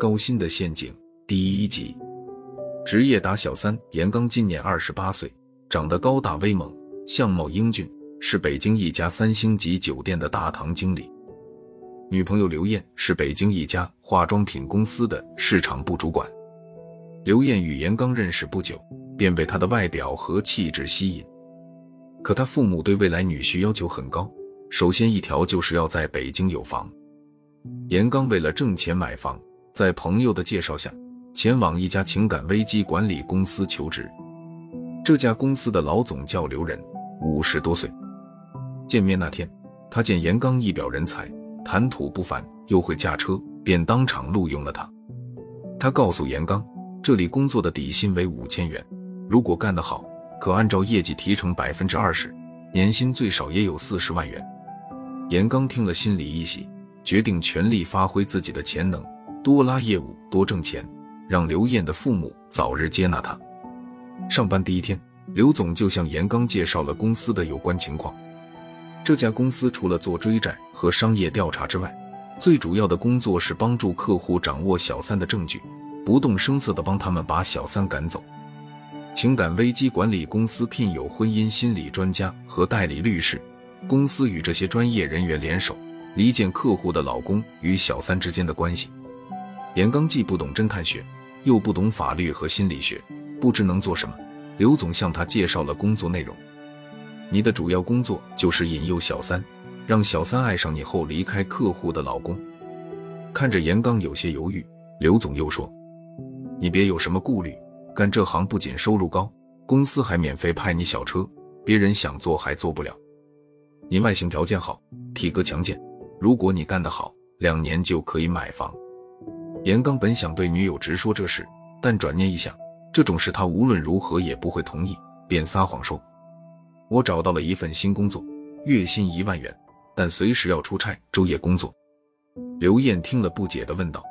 高薪的陷阱第一集，职业打小三。严刚今年二十八岁，长得高大威猛，相貌英俊，是北京一家三星级酒店的大堂经理。女朋友刘艳是北京一家化妆品公司的市场部主管。刘艳与严刚认识不久，便被他的外表和气质吸引。可他父母对未来女婿要求很高，首先一条就是要在北京有房。严刚为了挣钱买房。在朋友的介绍下，前往一家情感危机管理公司求职。这家公司的老总叫刘仁，五十多岁。见面那天，他见严刚一表人才，谈吐不凡，又会驾车，便当场录用了他。他告诉严刚，这里工作的底薪为五千元，如果干得好，可按照业绩提成百分之二十，年薪最少也有四十万元。严刚听了，心里一喜，决定全力发挥自己的潜能。多拉业务，多挣钱，让刘艳的父母早日接纳他。上班第一天，刘总就向严刚介绍了公司的有关情况。这家公司除了做追债和商业调查之外，最主要的工作是帮助客户掌握小三的证据，不动声色地帮他们把小三赶走。情感危机管理公司聘有婚姻心理专家和代理律师，公司与这些专业人员联手，离间客户的老公与小三之间的关系。严刚既不懂侦探学，又不懂法律和心理学，不知能做什么。刘总向他介绍了工作内容：你的主要工作就是引诱小三，让小三爱上你后离开客户的老公。看着严刚有些犹豫，刘总又说：“你别有什么顾虑，干这行不仅收入高，公司还免费派你小车，别人想做还做不了。你外形条件好，体格强健，如果你干得好，两年就可以买房。”严刚本想对女友直说这事，但转念一想，这种事他无论如何也不会同意，便撒谎说：“我找到了一份新工作，月薪一万元，但随时要出差，昼夜工作。”刘艳听了不解地问道：“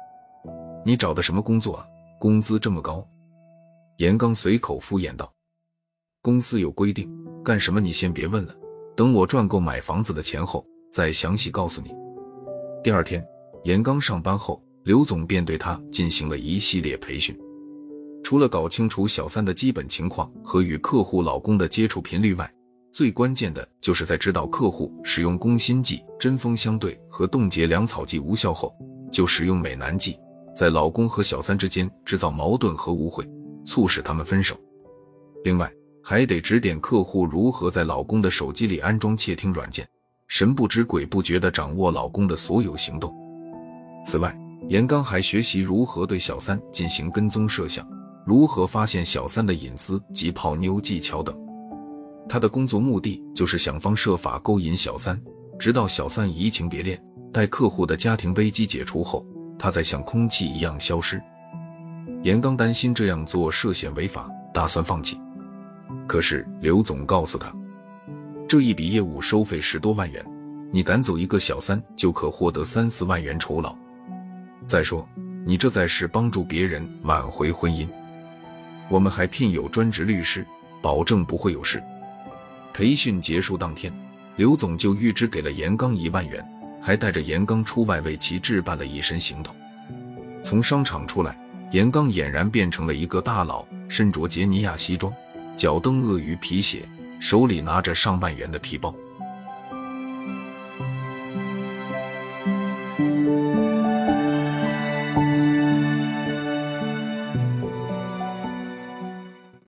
你找的什么工作啊？工资这么高？”严刚随口敷衍道：“公司有规定，干什么你先别问了，等我赚够买房子的钱后再详细告诉你。”第二天，严刚上班后。刘总便对他进行了一系列培训，除了搞清楚小三的基本情况和与客户老公的接触频率外，最关键的就是在知道客户使用攻心计、针锋相对和冻结粮草计无效后，就使用美男计，在老公和小三之间制造矛盾和误会，促使他们分手。另外，还得指点客户如何在老公的手机里安装窃听软件，神不知鬼不觉地掌握老公的所有行动。此外，严刚还学习如何对小三进行跟踪摄像，如何发现小三的隐私及泡妞技巧等。他的工作目的就是想方设法勾引小三，直到小三移情别恋，待客户的家庭危机解除后，他再像空气一样消失。严刚担心这样做涉嫌违法，打算放弃。可是刘总告诉他，这一笔业务收费十多万元，你赶走一个小三就可获得三四万元酬劳。再说，你这在是帮助别人挽回婚姻。我们还聘有专职律师，保证不会有事。培训结束当天，刘总就预支给了严刚一万元，还带着严刚出外为其置办了一身行头。从商场出来，严刚俨然变成了一个大佬，身着杰尼亚西装，脚蹬鳄鱼皮鞋，手里拿着上万元的皮包。